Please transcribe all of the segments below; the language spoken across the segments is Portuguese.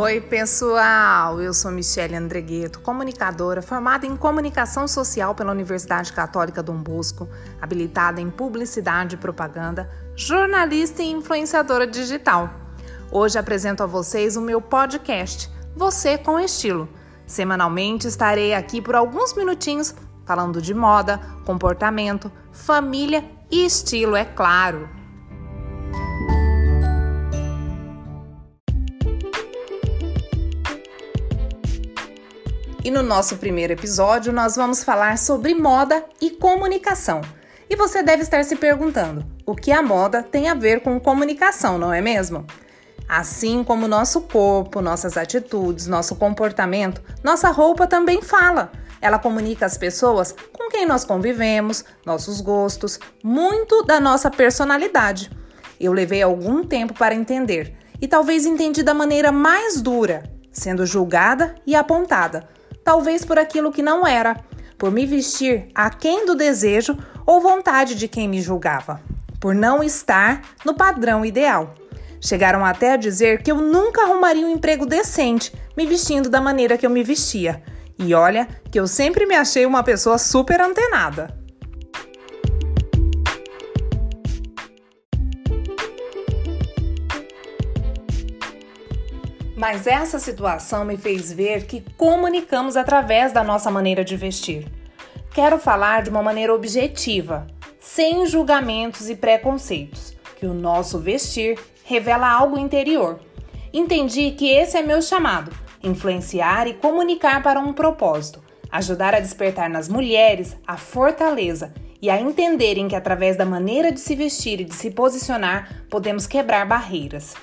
Oi, pessoal! Eu sou Michele Andregueto, comunicadora formada em comunicação social pela Universidade Católica Dom Bosco, habilitada em publicidade e propaganda, jornalista e influenciadora digital. Hoje apresento a vocês o meu podcast, Você com Estilo. Semanalmente estarei aqui por alguns minutinhos falando de moda, comportamento, família e estilo, é claro. E no nosso primeiro episódio, nós vamos falar sobre moda e comunicação. E você deve estar se perguntando: o que a moda tem a ver com comunicação, não é mesmo? Assim como nosso corpo, nossas atitudes, nosso comportamento, nossa roupa também fala. Ela comunica às pessoas com quem nós convivemos, nossos gostos, muito da nossa personalidade. Eu levei algum tempo para entender e talvez entendi da maneira mais dura, sendo julgada e apontada talvez por aquilo que não era, por me vestir aquém do desejo ou vontade de quem me julgava, por não estar no padrão ideal. Chegaram até a dizer que eu nunca arrumaria um emprego decente me vestindo da maneira que eu me vestia. E olha que eu sempre me achei uma pessoa super antenada. Mas essa situação me fez ver que comunicamos através da nossa maneira de vestir. Quero falar de uma maneira objetiva, sem julgamentos e preconceitos, que o nosso vestir revela algo interior. Entendi que esse é meu chamado: influenciar e comunicar para um propósito, ajudar a despertar nas mulheres a fortaleza e a entenderem que através da maneira de se vestir e de se posicionar podemos quebrar barreiras.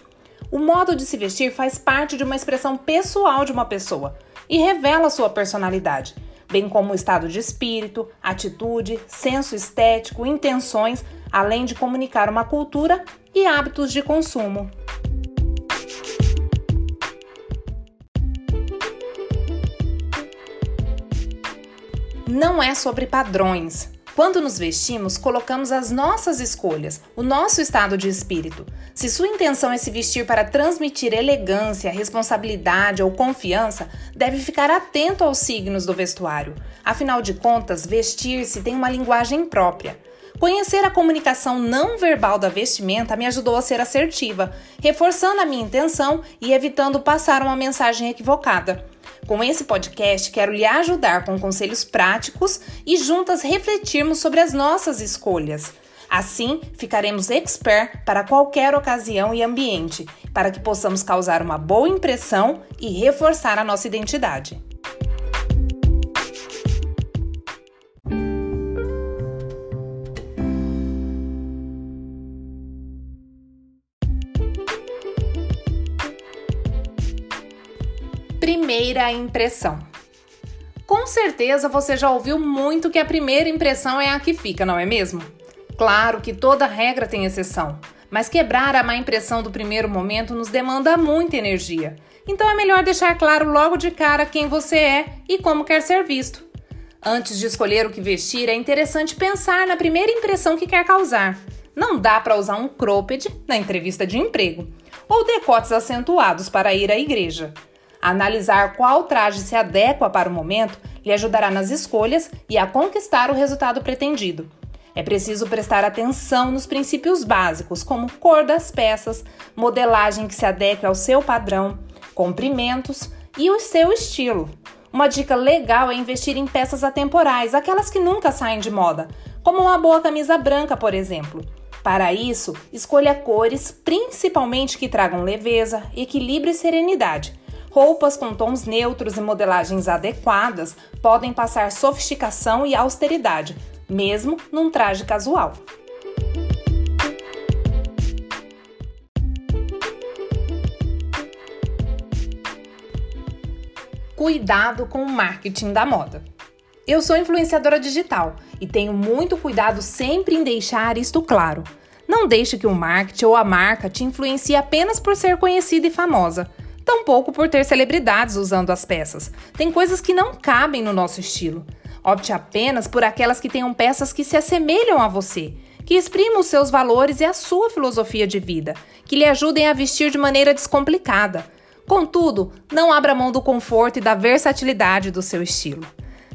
O modo de se vestir faz parte de uma expressão pessoal de uma pessoa e revela sua personalidade, bem como o estado de espírito, atitude, senso estético, intenções, além de comunicar uma cultura e hábitos de consumo. Não é sobre padrões, quando nos vestimos, colocamos as nossas escolhas, o nosso estado de espírito. Se sua intenção é se vestir para transmitir elegância, responsabilidade ou confiança, deve ficar atento aos signos do vestuário. Afinal de contas, vestir-se tem uma linguagem própria. Conhecer a comunicação não verbal da vestimenta me ajudou a ser assertiva, reforçando a minha intenção e evitando passar uma mensagem equivocada. Com esse podcast, quero lhe ajudar com conselhos práticos e juntas refletirmos sobre as nossas escolhas. Assim, ficaremos expert para qualquer ocasião e ambiente, para que possamos causar uma boa impressão e reforçar a nossa identidade. Primeira impressão. Com certeza você já ouviu muito que a primeira impressão é a que fica, não é mesmo? Claro que toda regra tem exceção, mas quebrar a má impressão do primeiro momento nos demanda muita energia. Então é melhor deixar claro logo de cara quem você é e como quer ser visto. Antes de escolher o que vestir, é interessante pensar na primeira impressão que quer causar. Não dá para usar um cropped na entrevista de emprego ou decotes acentuados para ir à igreja. Analisar qual traje se adequa para o momento lhe ajudará nas escolhas e a conquistar o resultado pretendido. É preciso prestar atenção nos princípios básicos, como cor das peças, modelagem que se adeque ao seu padrão, comprimentos e o seu estilo. Uma dica legal é investir em peças atemporais, aquelas que nunca saem de moda, como uma boa camisa branca, por exemplo. Para isso, escolha cores principalmente que tragam leveza, equilíbrio e serenidade Roupas com tons neutros e modelagens adequadas podem passar sofisticação e austeridade, mesmo num traje casual. Cuidado com o marketing da moda. Eu sou influenciadora digital e tenho muito cuidado sempre em deixar isto claro. Não deixe que o marketing ou a marca te influencie apenas por ser conhecida e famosa tampouco por ter celebridades usando as peças. Tem coisas que não cabem no nosso estilo. Opte apenas por aquelas que tenham peças que se assemelham a você, que exprimam os seus valores e a sua filosofia de vida, que lhe ajudem a vestir de maneira descomplicada. Contudo, não abra mão do conforto e da versatilidade do seu estilo.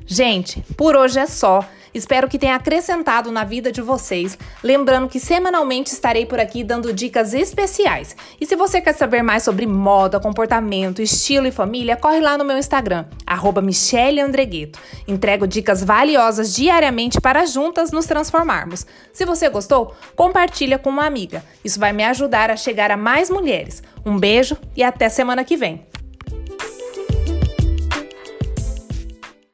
Gente, por hoje é só. Espero que tenha acrescentado na vida de vocês. Lembrando que semanalmente estarei por aqui dando dicas especiais. E se você quer saber mais sobre moda, comportamento, estilo e família, corre lá no meu Instagram, @micheleandregueto. Entrego dicas valiosas diariamente para juntas nos transformarmos. Se você gostou, compartilha com uma amiga. Isso vai me ajudar a chegar a mais mulheres. Um beijo e até semana que vem.